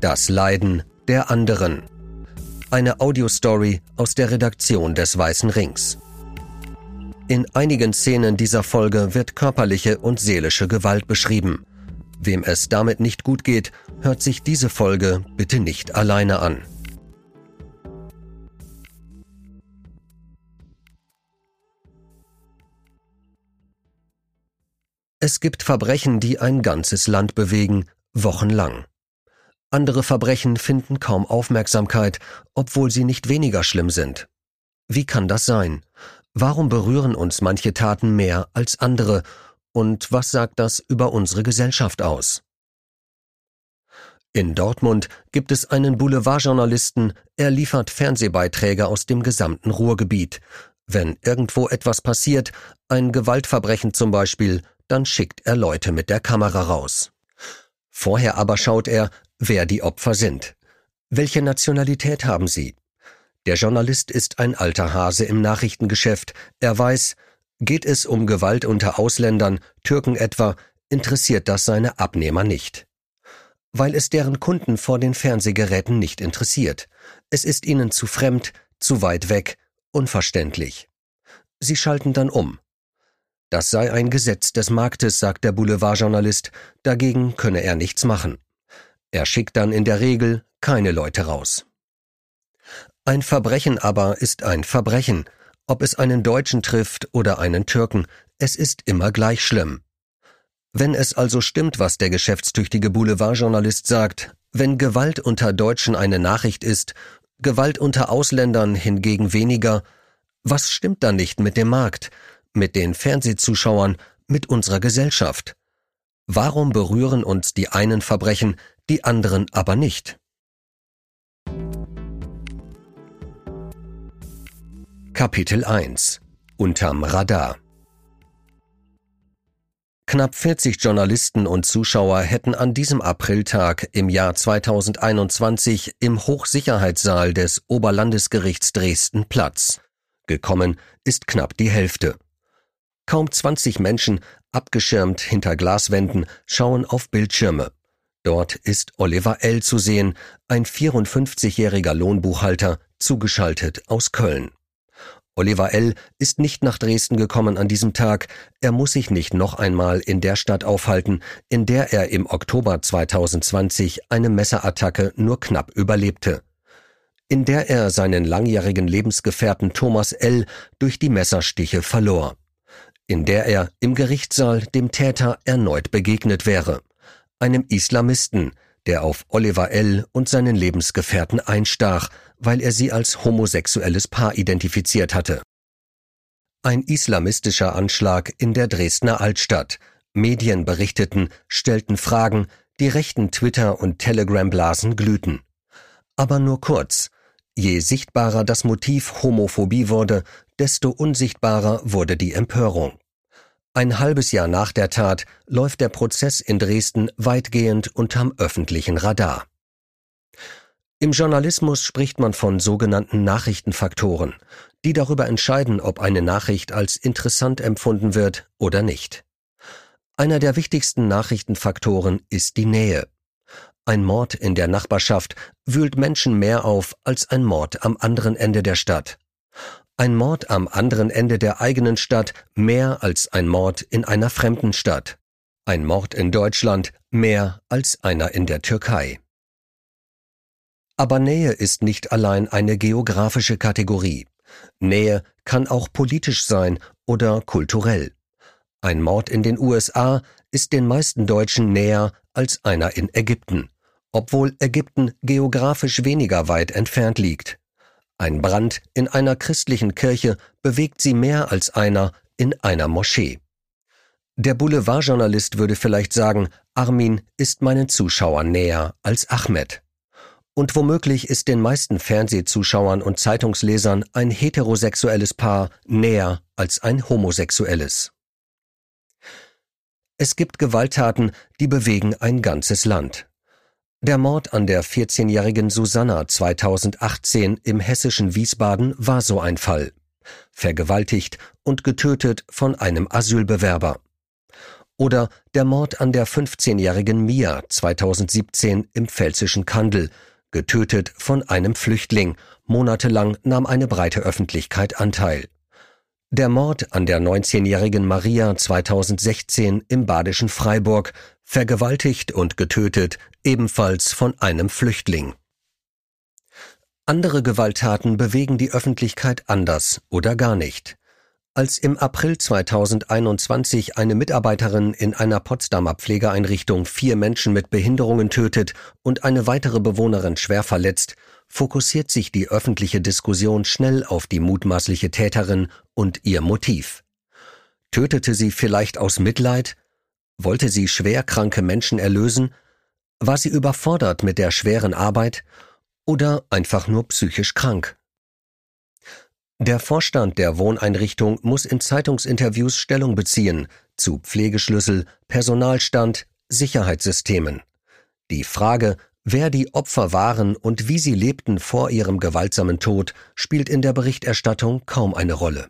Das Leiden der anderen. Eine Audiostory aus der Redaktion des Weißen Rings. In einigen Szenen dieser Folge wird körperliche und seelische Gewalt beschrieben. Wem es damit nicht gut geht, hört sich diese Folge bitte nicht alleine an. Es gibt Verbrechen, die ein ganzes Land bewegen, wochenlang. Andere Verbrechen finden kaum Aufmerksamkeit, obwohl sie nicht weniger schlimm sind. Wie kann das sein? Warum berühren uns manche Taten mehr als andere? Und was sagt das über unsere Gesellschaft aus? In Dortmund gibt es einen Boulevardjournalisten, er liefert Fernsehbeiträge aus dem gesamten Ruhrgebiet. Wenn irgendwo etwas passiert, ein Gewaltverbrechen zum Beispiel, dann schickt er Leute mit der Kamera raus. Vorher aber schaut er, wer die Opfer sind. Welche Nationalität haben sie? Der Journalist ist ein alter Hase im Nachrichtengeschäft. Er weiß, geht es um Gewalt unter Ausländern, Türken etwa, interessiert das seine Abnehmer nicht. Weil es deren Kunden vor den Fernsehgeräten nicht interessiert. Es ist ihnen zu fremd, zu weit weg, unverständlich. Sie schalten dann um. Das sei ein Gesetz des Marktes, sagt der Boulevardjournalist, dagegen könne er nichts machen. Er schickt dann in der Regel keine Leute raus. Ein Verbrechen aber ist ein Verbrechen, ob es einen Deutschen trifft oder einen Türken, es ist immer gleich schlimm. Wenn es also stimmt, was der geschäftstüchtige Boulevardjournalist sagt, wenn Gewalt unter Deutschen eine Nachricht ist, Gewalt unter Ausländern hingegen weniger, was stimmt dann nicht mit dem Markt, mit den Fernsehzuschauern, mit unserer Gesellschaft? Warum berühren uns die einen Verbrechen, die anderen aber nicht? Kapitel 1 Unterm Radar Knapp 40 Journalisten und Zuschauer hätten an diesem Apriltag im Jahr 2021 im Hochsicherheitssaal des Oberlandesgerichts Dresden Platz. Gekommen ist knapp die Hälfte. Kaum 20 Menschen, abgeschirmt hinter Glaswänden, schauen auf Bildschirme. Dort ist Oliver L. zu sehen, ein 54-jähriger Lohnbuchhalter, zugeschaltet aus Köln. Oliver L. ist nicht nach Dresden gekommen an diesem Tag. Er muss sich nicht noch einmal in der Stadt aufhalten, in der er im Oktober 2020 eine Messerattacke nur knapp überlebte. In der er seinen langjährigen Lebensgefährten Thomas L. durch die Messerstiche verlor in der er im Gerichtssaal dem Täter erneut begegnet wäre, einem Islamisten, der auf Oliver L. und seinen Lebensgefährten einstach, weil er sie als homosexuelles Paar identifiziert hatte. Ein islamistischer Anschlag in der Dresdner Altstadt. Medien berichteten, stellten Fragen, die rechten Twitter- und Telegram-Blasen glühten. Aber nur kurz. Je sichtbarer das Motiv Homophobie wurde, desto unsichtbarer wurde die Empörung. Ein halbes Jahr nach der Tat läuft der Prozess in Dresden weitgehend unterm öffentlichen Radar. Im Journalismus spricht man von sogenannten Nachrichtenfaktoren, die darüber entscheiden, ob eine Nachricht als interessant empfunden wird oder nicht. Einer der wichtigsten Nachrichtenfaktoren ist die Nähe. Ein Mord in der Nachbarschaft wühlt Menschen mehr auf als ein Mord am anderen Ende der Stadt. Ein Mord am anderen Ende der eigenen Stadt mehr als ein Mord in einer fremden Stadt. Ein Mord in Deutschland mehr als einer in der Türkei. Aber Nähe ist nicht allein eine geografische Kategorie. Nähe kann auch politisch sein oder kulturell. Ein Mord in den USA ist den meisten Deutschen näher als einer in Ägypten, obwohl Ägypten geografisch weniger weit entfernt liegt. Ein Brand in einer christlichen Kirche bewegt sie mehr als einer in einer Moschee. Der Boulevardjournalist würde vielleicht sagen, Armin ist meinen Zuschauern näher als Ahmed. Und womöglich ist den meisten Fernsehzuschauern und Zeitungslesern ein heterosexuelles Paar näher als ein homosexuelles. Es gibt Gewalttaten, die bewegen ein ganzes Land. Der Mord an der 14-jährigen Susanna 2018 im hessischen Wiesbaden war so ein Fall. Vergewaltigt und getötet von einem Asylbewerber. Oder der Mord an der 15-jährigen Mia 2017 im pfälzischen Kandel, getötet von einem Flüchtling. Monatelang nahm eine breite Öffentlichkeit Anteil. Der Mord an der 19-jährigen Maria 2016 im badischen Freiburg, vergewaltigt und getötet, ebenfalls von einem Flüchtling. Andere Gewalttaten bewegen die Öffentlichkeit anders oder gar nicht. Als im April 2021 eine Mitarbeiterin in einer Potsdamer Pflegeeinrichtung vier Menschen mit Behinderungen tötet und eine weitere Bewohnerin schwer verletzt, fokussiert sich die öffentliche Diskussion schnell auf die mutmaßliche Täterin und ihr Motiv. Tötete sie vielleicht aus Mitleid? Wollte sie schwerkranke Menschen erlösen? War sie überfordert mit der schweren Arbeit? Oder einfach nur psychisch krank? Der Vorstand der Wohneinrichtung muss in Zeitungsinterviews Stellung beziehen zu Pflegeschlüssel, Personalstand, Sicherheitssystemen. Die Frage, wer die Opfer waren und wie sie lebten vor ihrem gewaltsamen Tod, spielt in der Berichterstattung kaum eine Rolle.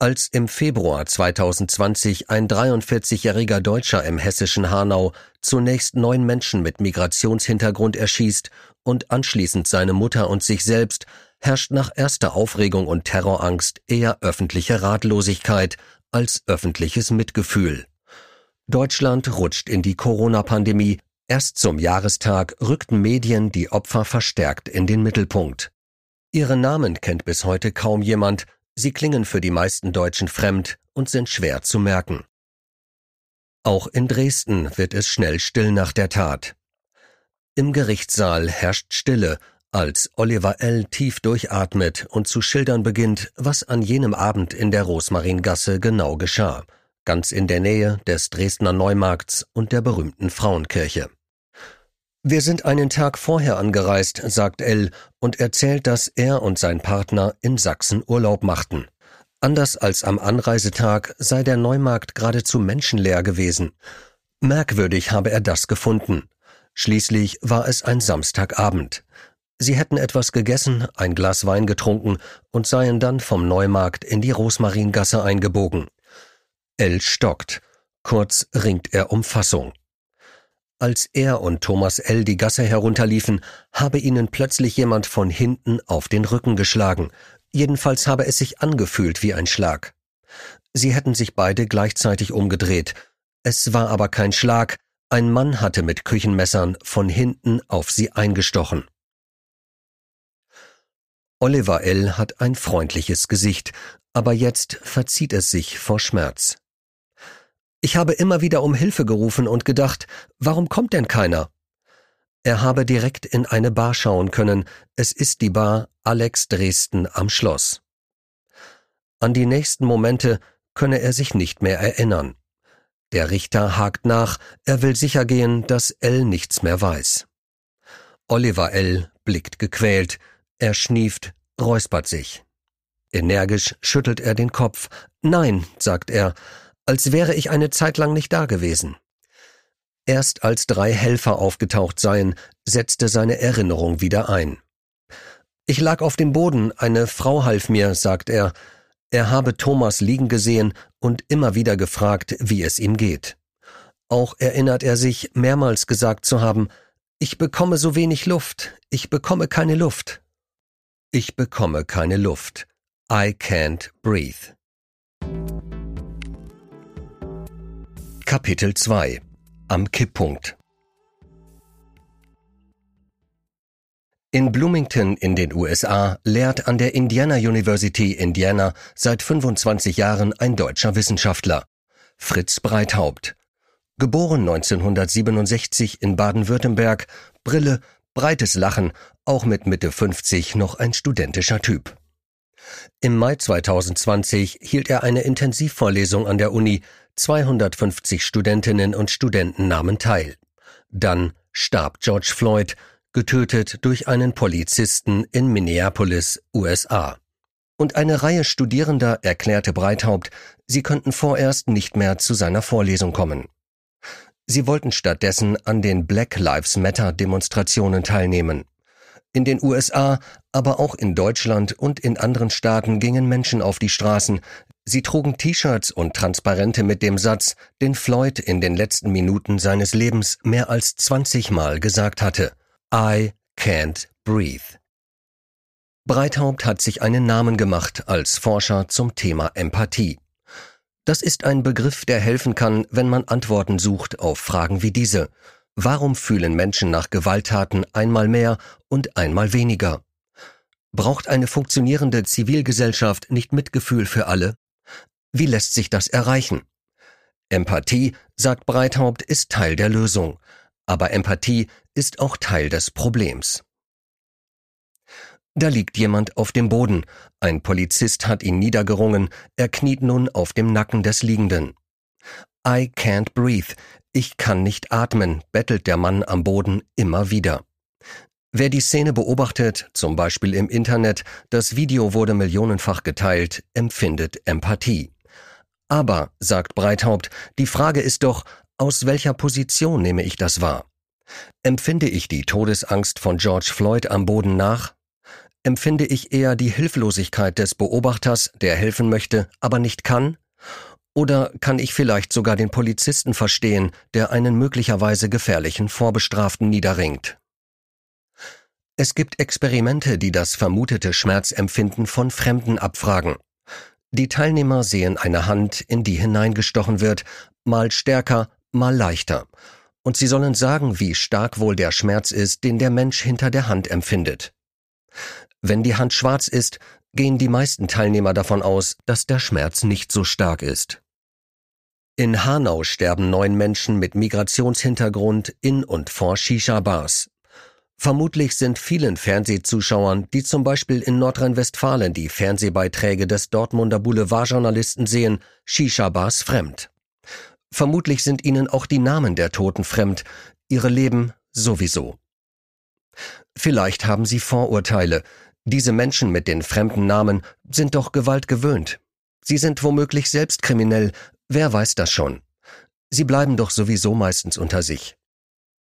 Als im Februar 2020 ein 43-jähriger Deutscher im hessischen Hanau zunächst neun Menschen mit Migrationshintergrund erschießt und anschließend seine Mutter und sich selbst, herrscht nach erster Aufregung und Terrorangst eher öffentliche Ratlosigkeit als öffentliches Mitgefühl. Deutschland rutscht in die Corona-Pandemie. Erst zum Jahrestag rückten Medien die Opfer verstärkt in den Mittelpunkt. Ihre Namen kennt bis heute kaum jemand, sie klingen für die meisten Deutschen fremd und sind schwer zu merken. Auch in Dresden wird es schnell still nach der Tat. Im Gerichtssaal herrscht Stille, als Oliver L. tief durchatmet und zu schildern beginnt, was an jenem Abend in der Rosmaringasse genau geschah, ganz in der Nähe des Dresdner Neumarkts und der berühmten Frauenkirche. Wir sind einen Tag vorher angereist, sagt L. und erzählt, dass er und sein Partner in Sachsen Urlaub machten. Anders als am Anreisetag sei der Neumarkt geradezu menschenleer gewesen. Merkwürdig habe er das gefunden. Schließlich war es ein Samstagabend. Sie hätten etwas gegessen, ein Glas Wein getrunken und seien dann vom Neumarkt in die Rosmaringasse eingebogen. L stockt. Kurz ringt er um Fassung. Als er und Thomas L. die Gasse herunterliefen, habe ihnen plötzlich jemand von hinten auf den Rücken geschlagen. Jedenfalls habe es sich angefühlt wie ein Schlag. Sie hätten sich beide gleichzeitig umgedreht. Es war aber kein Schlag, ein Mann hatte mit Küchenmessern von hinten auf sie eingestochen. Oliver L. hat ein freundliches Gesicht, aber jetzt verzieht es sich vor Schmerz. Ich habe immer wieder um Hilfe gerufen und gedacht, warum kommt denn keiner? Er habe direkt in eine Bar schauen können, es ist die Bar Alex Dresden am Schloss. An die nächsten Momente könne er sich nicht mehr erinnern. Der Richter hakt nach, er will sichergehen, dass L nichts mehr weiß. Oliver L. blickt gequält, er schnieft, räuspert sich. Energisch schüttelt er den Kopf. Nein, sagt er, als wäre ich eine Zeit lang nicht da gewesen. Erst als drei Helfer aufgetaucht seien, setzte seine Erinnerung wieder ein. Ich lag auf dem Boden, eine Frau half mir, sagt er. Er habe Thomas liegen gesehen und immer wieder gefragt, wie es ihm geht. Auch erinnert er sich, mehrmals gesagt zu haben, ich bekomme so wenig Luft, ich bekomme keine Luft. Ich bekomme keine Luft. I can't breathe. Kapitel 2 Am Kipppunkt In Bloomington in den USA lehrt an der Indiana University Indiana seit 25 Jahren ein deutscher Wissenschaftler, Fritz Breithaupt. Geboren 1967 in Baden-Württemberg, Brille, breites Lachen, auch mit Mitte 50 noch ein studentischer Typ. Im Mai 2020 hielt er eine Intensivvorlesung an der Uni, 250 Studentinnen und Studenten nahmen teil. Dann starb George Floyd, getötet durch einen Polizisten in Minneapolis, USA. Und eine Reihe Studierender erklärte Breithaupt, sie könnten vorerst nicht mehr zu seiner Vorlesung kommen. Sie wollten stattdessen an den Black Lives Matter Demonstrationen teilnehmen. In den USA, aber auch in Deutschland und in anderen Staaten gingen Menschen auf die Straßen. Sie trugen T-Shirts und Transparente mit dem Satz, den Floyd in den letzten Minuten seines Lebens mehr als 20 Mal gesagt hatte. I can't breathe. Breithaupt hat sich einen Namen gemacht als Forscher zum Thema Empathie. Das ist ein Begriff, der helfen kann, wenn man Antworten sucht auf Fragen wie diese. Warum fühlen Menschen nach Gewalttaten einmal mehr und einmal weniger? Braucht eine funktionierende Zivilgesellschaft nicht Mitgefühl für alle? Wie lässt sich das erreichen? Empathie, sagt Breithaupt, ist Teil der Lösung. Aber Empathie ist auch Teil des Problems. Da liegt jemand auf dem Boden. Ein Polizist hat ihn niedergerungen. Er kniet nun auf dem Nacken des Liegenden. I can't breathe. Ich kann nicht atmen, bettelt der Mann am Boden immer wieder. Wer die Szene beobachtet, zum Beispiel im Internet, das Video wurde millionenfach geteilt, empfindet Empathie. Aber, sagt Breithaupt, die Frage ist doch, aus welcher Position nehme ich das wahr? Empfinde ich die Todesangst von George Floyd am Boden nach? Empfinde ich eher die Hilflosigkeit des Beobachters, der helfen möchte, aber nicht kann? Oder kann ich vielleicht sogar den Polizisten verstehen, der einen möglicherweise gefährlichen Vorbestraften niederringt? Es gibt Experimente, die das vermutete Schmerzempfinden von Fremden abfragen. Die Teilnehmer sehen eine Hand, in die hineingestochen wird, mal stärker, mal leichter. Und sie sollen sagen, wie stark wohl der Schmerz ist, den der Mensch hinter der Hand empfindet. Wenn die Hand schwarz ist, gehen die meisten Teilnehmer davon aus, dass der Schmerz nicht so stark ist. In Hanau sterben neun Menschen mit Migrationshintergrund in und vor Shisha-Bars. Vermutlich sind vielen Fernsehzuschauern, die zum Beispiel in Nordrhein-Westfalen die Fernsehbeiträge des Dortmunder Boulevardjournalisten sehen, Shisha-Bars fremd. Vermutlich sind ihnen auch die Namen der Toten fremd, ihre Leben sowieso. Vielleicht haben sie Vorurteile. Diese Menschen mit den fremden Namen sind doch Gewalt gewöhnt. Sie sind womöglich selbst kriminell, wer weiß das schon. Sie bleiben doch sowieso meistens unter sich.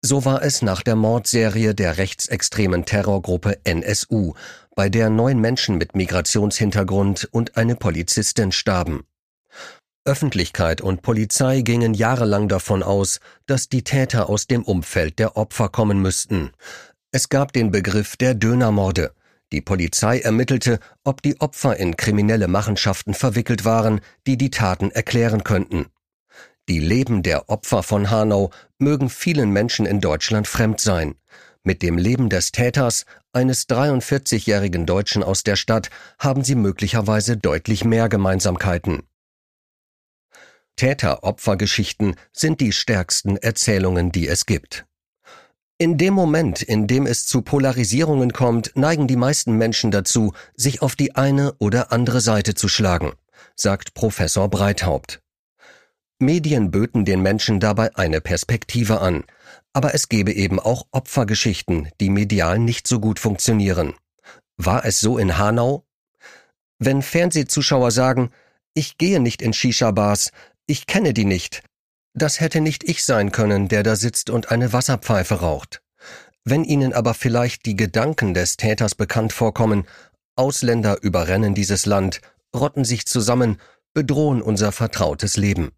So war es nach der Mordserie der rechtsextremen Terrorgruppe NSU, bei der neun Menschen mit Migrationshintergrund und eine Polizistin starben. Öffentlichkeit und Polizei gingen jahrelang davon aus, dass die Täter aus dem Umfeld der Opfer kommen müssten. Es gab den Begriff der Dönermorde. Die Polizei ermittelte, ob die Opfer in kriminelle Machenschaften verwickelt waren, die die Taten erklären könnten. Die Leben der Opfer von Hanau mögen vielen Menschen in Deutschland fremd sein. Mit dem Leben des Täters, eines 43-jährigen Deutschen aus der Stadt, haben sie möglicherweise deutlich mehr Gemeinsamkeiten. Täter-Opfer-Geschichten sind die stärksten Erzählungen, die es gibt. In dem Moment, in dem es zu Polarisierungen kommt, neigen die meisten Menschen dazu, sich auf die eine oder andere Seite zu schlagen, sagt Professor Breithaupt. Medien böten den Menschen dabei eine Perspektive an, aber es gebe eben auch Opfergeschichten, die medial nicht so gut funktionieren. War es so in Hanau? Wenn Fernsehzuschauer sagen, ich gehe nicht in Shisha-Bars, ich kenne die nicht, das hätte nicht ich sein können, der da sitzt und eine Wasserpfeife raucht. Wenn Ihnen aber vielleicht die Gedanken des Täters bekannt vorkommen, Ausländer überrennen dieses Land, rotten sich zusammen, bedrohen unser vertrautes Leben.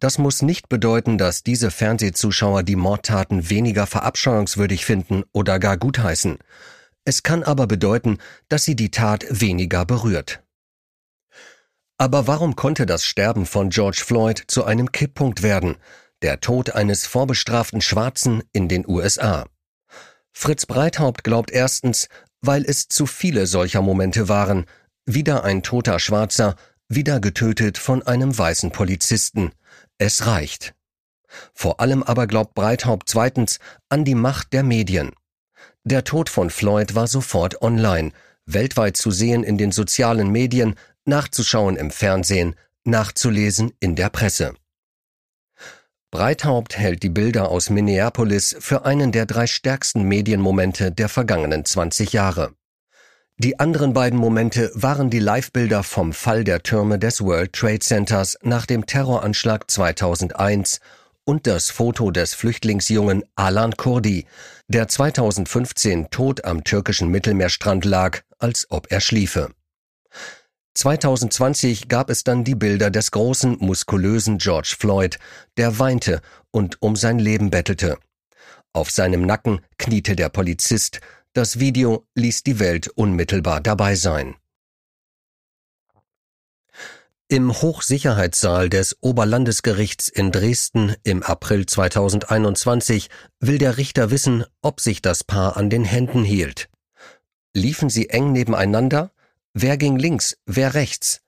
Das muss nicht bedeuten, dass diese Fernsehzuschauer die Mordtaten weniger verabscheuungswürdig finden oder gar gutheißen. Es kann aber bedeuten, dass sie die Tat weniger berührt. Aber warum konnte das Sterben von George Floyd zu einem Kipppunkt werden, der Tod eines vorbestraften Schwarzen in den USA? Fritz Breithaupt glaubt erstens, weil es zu viele solcher Momente waren, wieder ein toter Schwarzer, wieder getötet von einem weißen Polizisten, es reicht. Vor allem aber glaubt Breithaupt zweitens an die Macht der Medien. Der Tod von Floyd war sofort online, weltweit zu sehen in den sozialen Medien, nachzuschauen im Fernsehen, nachzulesen in der Presse. Breithaupt hält die Bilder aus Minneapolis für einen der drei stärksten Medienmomente der vergangenen 20 Jahre. Die anderen beiden Momente waren die Live-Bilder vom Fall der Türme des World Trade Centers nach dem Terroranschlag 2001 und das Foto des Flüchtlingsjungen Alan Kurdi, der 2015 tot am türkischen Mittelmeerstrand lag, als ob er schliefe. 2020 gab es dann die Bilder des großen, muskulösen George Floyd, der weinte und um sein Leben bettelte. Auf seinem Nacken kniete der Polizist, das Video ließ die Welt unmittelbar dabei sein. Im Hochsicherheitssaal des Oberlandesgerichts in Dresden im April 2021 will der Richter wissen, ob sich das Paar an den Händen hielt. Liefen sie eng nebeneinander? Wer ging links, wer rechts?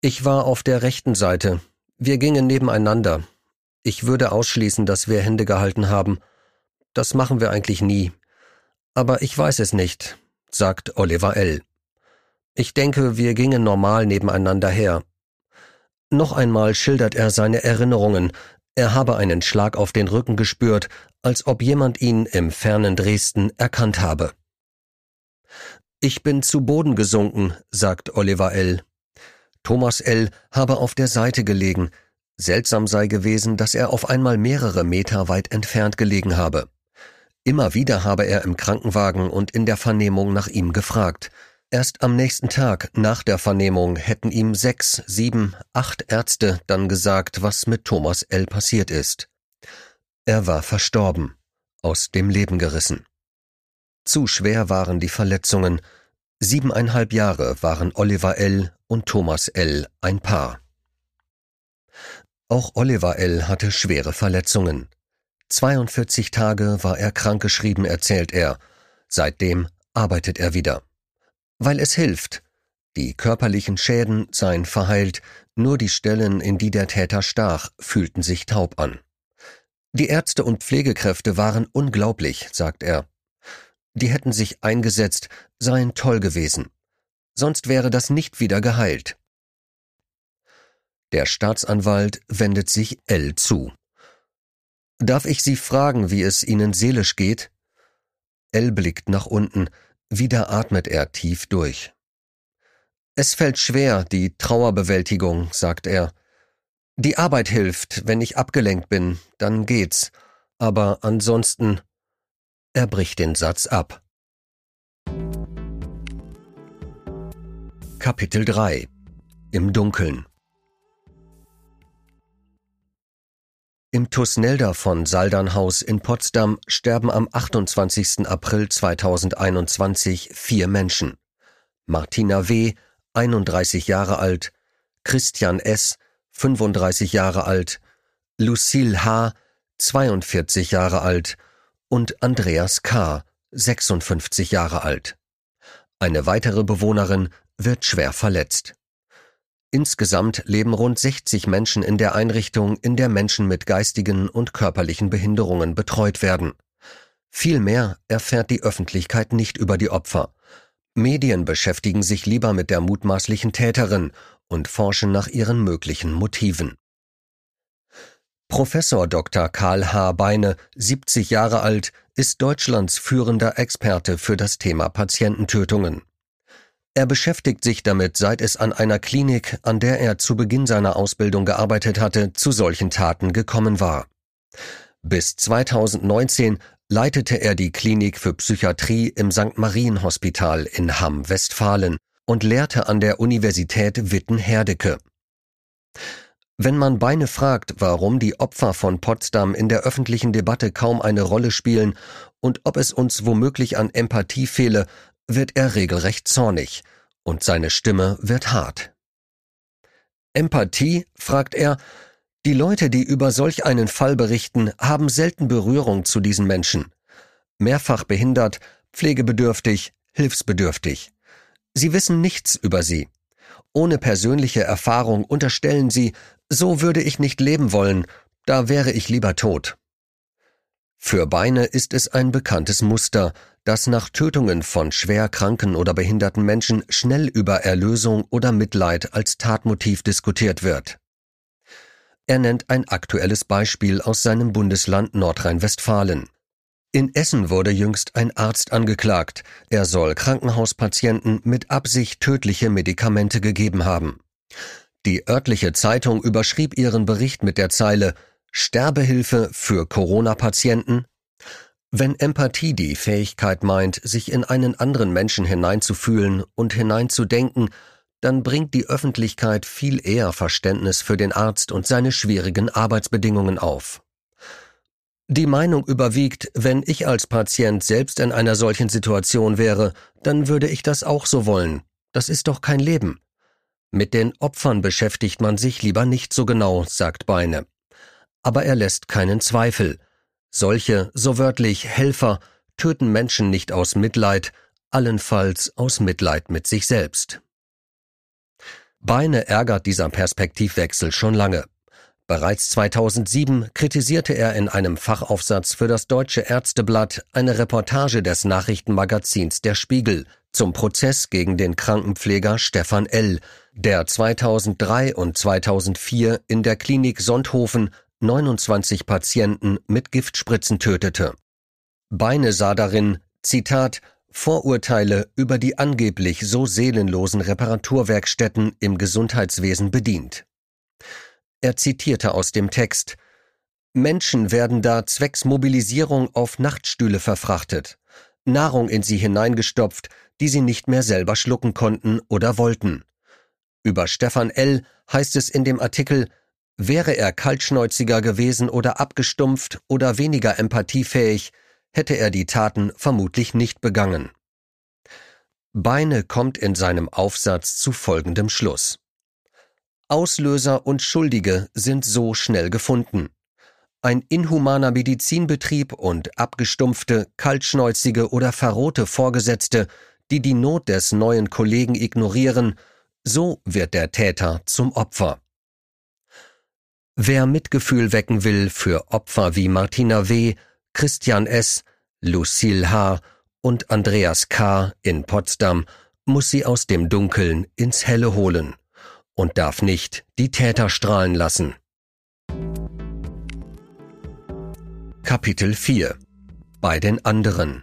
Ich war auf der rechten Seite. Wir gingen nebeneinander. Ich würde ausschließen, dass wir Hände gehalten haben. Das machen wir eigentlich nie. Aber ich weiß es nicht, sagt Oliver L. Ich denke, wir gingen normal nebeneinander her. Noch einmal schildert er seine Erinnerungen. Er habe einen Schlag auf den Rücken gespürt, als ob jemand ihn im fernen Dresden erkannt habe. Ich bin zu Boden gesunken, sagt Oliver L. Thomas L. habe auf der Seite gelegen. Seltsam sei gewesen, dass er auf einmal mehrere Meter weit entfernt gelegen habe. Immer wieder habe er im Krankenwagen und in der Vernehmung nach ihm gefragt. Erst am nächsten Tag nach der Vernehmung hätten ihm sechs, sieben, acht Ärzte dann gesagt, was mit Thomas L. passiert ist. Er war verstorben, aus dem Leben gerissen. Zu schwer waren die Verletzungen. Siebeneinhalb Jahre waren Oliver L. und Thomas L. ein Paar. Auch Oliver L. hatte schwere Verletzungen. 42 Tage war er krankgeschrieben, erzählt er. Seitdem arbeitet er wieder weil es hilft. Die körperlichen Schäden seien verheilt, nur die Stellen, in die der Täter stach, fühlten sich taub an. Die Ärzte und Pflegekräfte waren unglaublich, sagt er. Die hätten sich eingesetzt, seien toll gewesen. Sonst wäre das nicht wieder geheilt. Der Staatsanwalt wendet sich L zu. Darf ich Sie fragen, wie es Ihnen seelisch geht? L blickt nach unten, wieder atmet er tief durch. Es fällt schwer, die Trauerbewältigung, sagt er. Die Arbeit hilft, wenn ich abgelenkt bin, dann geht's. Aber ansonsten. Er bricht den Satz ab. Kapitel 3 Im Dunkeln Im Tusnelda von Saldernhaus in Potsdam sterben am 28. April 2021 vier Menschen. Martina W., 31 Jahre alt, Christian S., 35 Jahre alt, Lucille H., 42 Jahre alt und Andreas K., 56 Jahre alt. Eine weitere Bewohnerin wird schwer verletzt. Insgesamt leben rund 60 Menschen in der Einrichtung, in der Menschen mit geistigen und körperlichen Behinderungen betreut werden. Viel mehr erfährt die Öffentlichkeit nicht über die Opfer. Medien beschäftigen sich lieber mit der mutmaßlichen Täterin und forschen nach ihren möglichen Motiven. Professor Dr. Karl H. Beine, 70 Jahre alt, ist Deutschlands führender Experte für das Thema Patiententötungen. Er beschäftigt sich damit, seit es an einer Klinik, an der er zu Beginn seiner Ausbildung gearbeitet hatte, zu solchen Taten gekommen war. Bis 2019 leitete er die Klinik für Psychiatrie im St. Marien Hospital in Hamm, Westfalen und lehrte an der Universität Witten-Herdecke. Wenn man Beine fragt, warum die Opfer von Potsdam in der öffentlichen Debatte kaum eine Rolle spielen und ob es uns womöglich an Empathie fehle, wird er regelrecht zornig, und seine Stimme wird hart. Empathie, fragt er, die Leute, die über solch einen Fall berichten, haben selten Berührung zu diesen Menschen. Mehrfach behindert, pflegebedürftig, hilfsbedürftig. Sie wissen nichts über sie. Ohne persönliche Erfahrung unterstellen sie, so würde ich nicht leben wollen, da wäre ich lieber tot. Für Beine ist es ein bekanntes Muster, dass nach Tötungen von schwer kranken oder behinderten Menschen schnell über Erlösung oder Mitleid als Tatmotiv diskutiert wird. Er nennt ein aktuelles Beispiel aus seinem Bundesland Nordrhein-Westfalen. In Essen wurde jüngst ein Arzt angeklagt. Er soll Krankenhauspatienten mit Absicht tödliche Medikamente gegeben haben. Die örtliche Zeitung überschrieb ihren Bericht mit der Zeile Sterbehilfe für Corona-Patienten wenn Empathie die Fähigkeit meint, sich in einen anderen Menschen hineinzufühlen und hineinzudenken, dann bringt die Öffentlichkeit viel eher Verständnis für den Arzt und seine schwierigen Arbeitsbedingungen auf. Die Meinung überwiegt, wenn ich als Patient selbst in einer solchen Situation wäre, dann würde ich das auch so wollen. Das ist doch kein Leben. Mit den Opfern beschäftigt man sich lieber nicht so genau, sagt Beine. Aber er lässt keinen Zweifel. Solche, so wörtlich Helfer, töten Menschen nicht aus Mitleid, allenfalls aus Mitleid mit sich selbst. Beine ärgert dieser Perspektivwechsel schon lange. Bereits 2007 kritisierte er in einem Fachaufsatz für das Deutsche Ärzteblatt eine Reportage des Nachrichtenmagazins Der Spiegel zum Prozess gegen den Krankenpfleger Stefan L., der 2003 und 2004 in der Klinik Sonthofen 29 Patienten mit Giftspritzen tötete. Beine sah darin, Zitat, Vorurteile über die angeblich so seelenlosen Reparaturwerkstätten im Gesundheitswesen bedient. Er zitierte aus dem Text Menschen werden da zwecks Mobilisierung auf Nachtstühle verfrachtet, Nahrung in sie hineingestopft, die sie nicht mehr selber schlucken konnten oder wollten. Über Stefan L. heißt es in dem Artikel, wäre er kaltschnäuziger gewesen oder abgestumpft oder weniger empathiefähig, hätte er die Taten vermutlich nicht begangen. Beine kommt in seinem Aufsatz zu folgendem Schluss. Auslöser und Schuldige sind so schnell gefunden. Ein inhumaner Medizinbetrieb und abgestumpfte, kaltschnäuzige oder verrohte Vorgesetzte, die die Not des neuen Kollegen ignorieren, so wird der Täter zum Opfer. Wer Mitgefühl wecken will für Opfer wie Martina W., Christian S., Lucille H. und Andreas K. in Potsdam, muss sie aus dem Dunkeln ins Helle holen und darf nicht die Täter strahlen lassen. Kapitel 4 Bei den anderen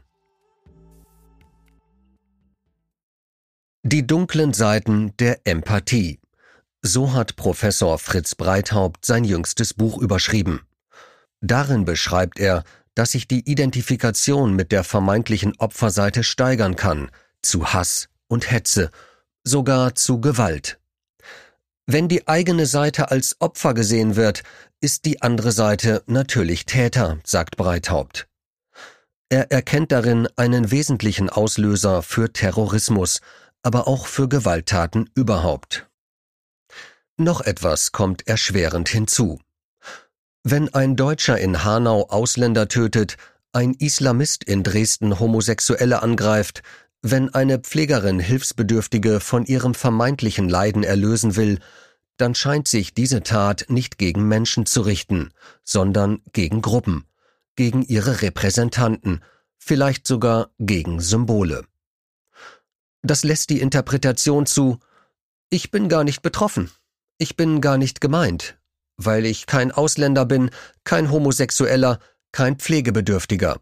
Die dunklen Seiten der Empathie. So hat Professor Fritz Breithaupt sein jüngstes Buch überschrieben. Darin beschreibt er, dass sich die Identifikation mit der vermeintlichen Opferseite steigern kann, zu Hass und Hetze, sogar zu Gewalt. Wenn die eigene Seite als Opfer gesehen wird, ist die andere Seite natürlich Täter, sagt Breithaupt. Er erkennt darin einen wesentlichen Auslöser für Terrorismus, aber auch für Gewalttaten überhaupt. Noch etwas kommt erschwerend hinzu. Wenn ein Deutscher in Hanau Ausländer tötet, ein Islamist in Dresden Homosexuelle angreift, wenn eine Pflegerin Hilfsbedürftige von ihrem vermeintlichen Leiden erlösen will, dann scheint sich diese Tat nicht gegen Menschen zu richten, sondern gegen Gruppen, gegen ihre Repräsentanten, vielleicht sogar gegen Symbole. Das lässt die Interpretation zu Ich bin gar nicht betroffen, ich bin gar nicht gemeint, weil ich kein Ausländer bin, kein Homosexueller, kein Pflegebedürftiger.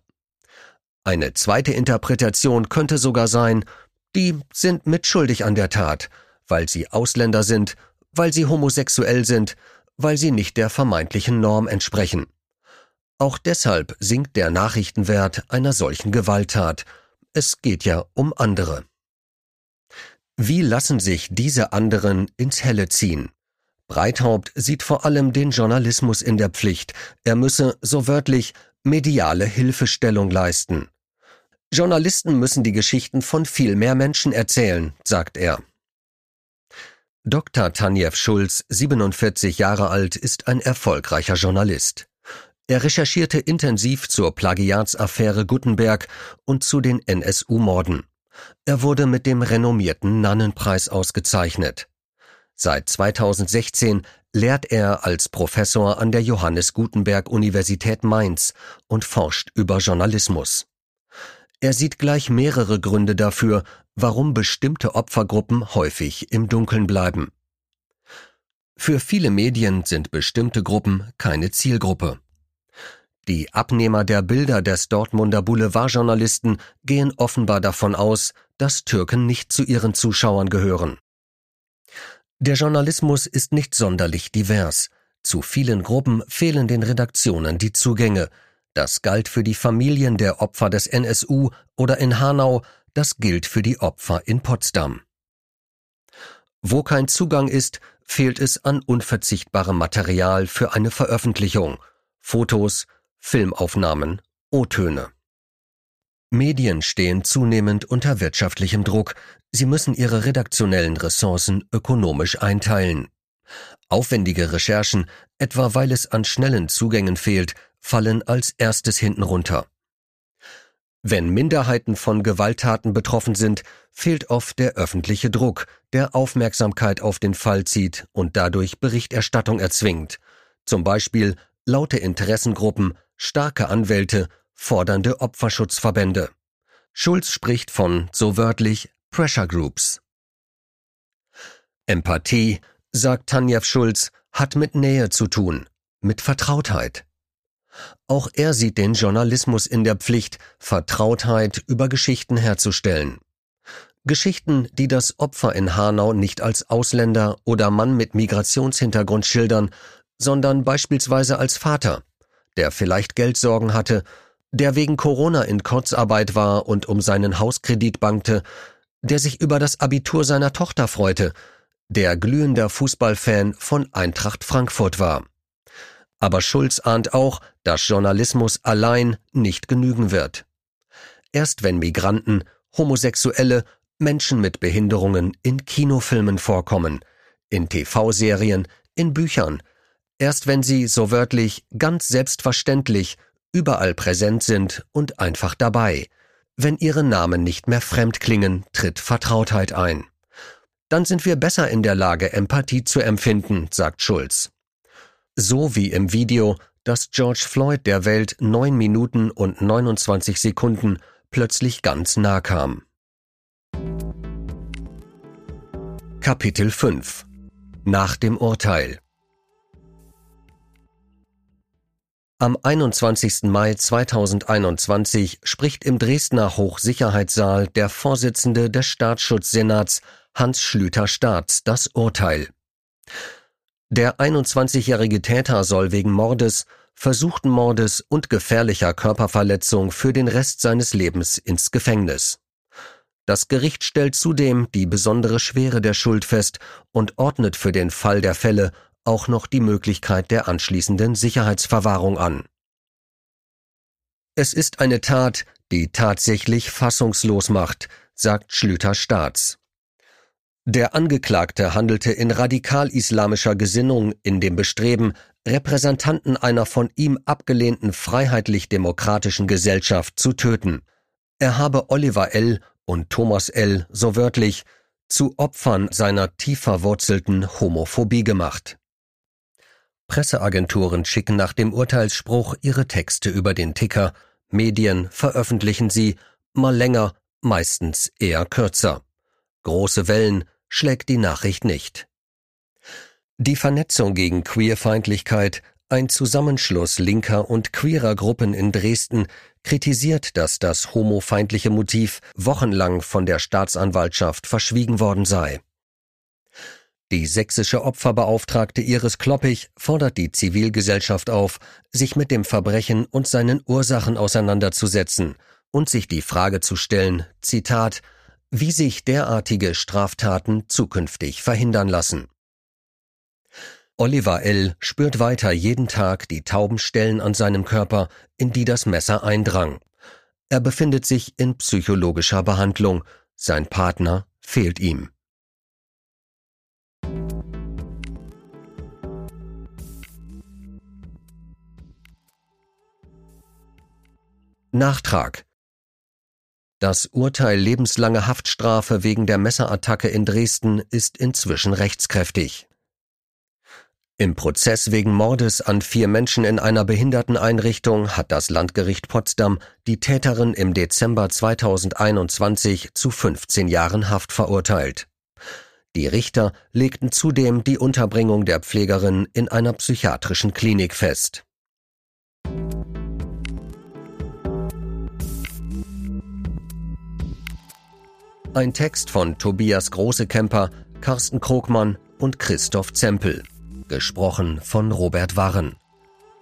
Eine zweite Interpretation könnte sogar sein, die sind mitschuldig an der Tat, weil sie Ausländer sind, weil sie homosexuell sind, weil sie nicht der vermeintlichen Norm entsprechen. Auch deshalb sinkt der Nachrichtenwert einer solchen Gewalttat. Es geht ja um andere. Wie lassen sich diese anderen ins Helle ziehen? Breithaupt sieht vor allem den Journalismus in der Pflicht. Er müsse, so wörtlich, mediale Hilfestellung leisten. Journalisten müssen die Geschichten von viel mehr Menschen erzählen, sagt er. Dr. Tanjev Schulz, 47 Jahre alt, ist ein erfolgreicher Journalist. Er recherchierte intensiv zur Plagiatsaffäre Gutenberg und zu den NSU-Morden. Er wurde mit dem renommierten Nannenpreis ausgezeichnet. Seit 2016 lehrt er als Professor an der Johannes Gutenberg Universität Mainz und forscht über Journalismus. Er sieht gleich mehrere Gründe dafür, warum bestimmte Opfergruppen häufig im Dunkeln bleiben. Für viele Medien sind bestimmte Gruppen keine Zielgruppe. Die Abnehmer der Bilder des Dortmunder Boulevardjournalisten gehen offenbar davon aus, dass Türken nicht zu ihren Zuschauern gehören. Der Journalismus ist nicht sonderlich divers. Zu vielen Gruppen fehlen den Redaktionen die Zugänge, das galt für die Familien der Opfer des NSU oder in Hanau, das gilt für die Opfer in Potsdam. Wo kein Zugang ist, fehlt es an unverzichtbarem Material für eine Veröffentlichung, Fotos, Filmaufnahmen, O-Töne. Medien stehen zunehmend unter wirtschaftlichem Druck, sie müssen ihre redaktionellen Ressourcen ökonomisch einteilen. Aufwendige Recherchen, etwa weil es an schnellen Zugängen fehlt, fallen als erstes hinten runter. Wenn Minderheiten von Gewalttaten betroffen sind, fehlt oft der öffentliche Druck, der Aufmerksamkeit auf den Fall zieht und dadurch Berichterstattung erzwingt. Zum Beispiel laute Interessengruppen, starke Anwälte, fordernde Opferschutzverbände. Schulz spricht von, so wörtlich, Pressure Groups. Empathie, sagt Tanjev Schulz, hat mit Nähe zu tun, mit Vertrautheit. Auch er sieht den Journalismus in der Pflicht, Vertrautheit über Geschichten herzustellen. Geschichten, die das Opfer in Hanau nicht als Ausländer oder Mann mit Migrationshintergrund schildern, sondern beispielsweise als Vater, der vielleicht Geldsorgen hatte, der wegen Corona in Kurzarbeit war und um seinen Hauskredit bangte, der sich über das Abitur seiner Tochter freute, der glühender Fußballfan von Eintracht Frankfurt war. Aber Schulz ahnt auch, dass Journalismus allein nicht genügen wird. Erst wenn Migranten, Homosexuelle, Menschen mit Behinderungen in Kinofilmen vorkommen, in TV-Serien, in Büchern, erst wenn sie, so wörtlich, ganz selbstverständlich, überall präsent sind und einfach dabei, wenn ihre Namen nicht mehr fremd klingen, tritt Vertrautheit ein. Dann sind wir besser in der Lage, Empathie zu empfinden, sagt Schulz so wie im Video, dass George Floyd der Welt neun Minuten und 29 Sekunden plötzlich ganz nah kam. Kapitel 5 Nach dem Urteil Am 21. Mai 2021 spricht im Dresdner Hochsicherheitssaal der Vorsitzende des Staatsschutzsenats Hans Schlüter-Staats das Urteil. Der 21-jährige Täter soll wegen Mordes, versuchten Mordes und gefährlicher Körperverletzung für den Rest seines Lebens ins Gefängnis. Das Gericht stellt zudem die besondere Schwere der Schuld fest und ordnet für den Fall der Fälle auch noch die Möglichkeit der anschließenden Sicherheitsverwahrung an. Es ist eine Tat, die tatsächlich fassungslos macht, sagt Schlüter Staats. Der Angeklagte handelte in radikal-islamischer Gesinnung in dem Bestreben, Repräsentanten einer von ihm abgelehnten freiheitlich-demokratischen Gesellschaft zu töten. Er habe Oliver L. und Thomas L. so wörtlich zu Opfern seiner tief verwurzelten Homophobie gemacht. Presseagenturen schicken nach dem Urteilsspruch ihre Texte über den Ticker, Medien veröffentlichen sie, mal länger, meistens eher kürzer. Große Wellen schlägt die Nachricht nicht. Die Vernetzung gegen Queerfeindlichkeit, ein Zusammenschluss linker und queerer Gruppen in Dresden, kritisiert, dass das homofeindliche Motiv wochenlang von der Staatsanwaltschaft verschwiegen worden sei. Die sächsische Opferbeauftragte Iris Kloppich fordert die Zivilgesellschaft auf, sich mit dem Verbrechen und seinen Ursachen auseinanderzusetzen und sich die Frage zu stellen, Zitat, wie sich derartige Straftaten zukünftig verhindern lassen. Oliver L. spürt weiter jeden Tag die tauben Stellen an seinem Körper, in die das Messer eindrang. Er befindet sich in psychologischer Behandlung, sein Partner fehlt ihm. Nachtrag das Urteil lebenslange Haftstrafe wegen der Messerattacke in Dresden ist inzwischen rechtskräftig. Im Prozess wegen Mordes an vier Menschen in einer Behinderteneinrichtung hat das Landgericht Potsdam die Täterin im Dezember 2021 zu 15 Jahren Haft verurteilt. Die Richter legten zudem die Unterbringung der Pflegerin in einer psychiatrischen Klinik fest. Ein Text von Tobias Großekemper, Carsten Krogmann und Christoph Zempel. Gesprochen von Robert Warren.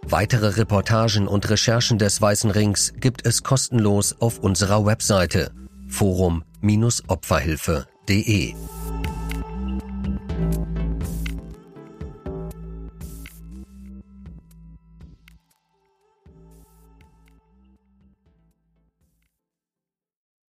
Weitere Reportagen und Recherchen des Weißen Rings gibt es kostenlos auf unserer Webseite forum-opferhilfe.de.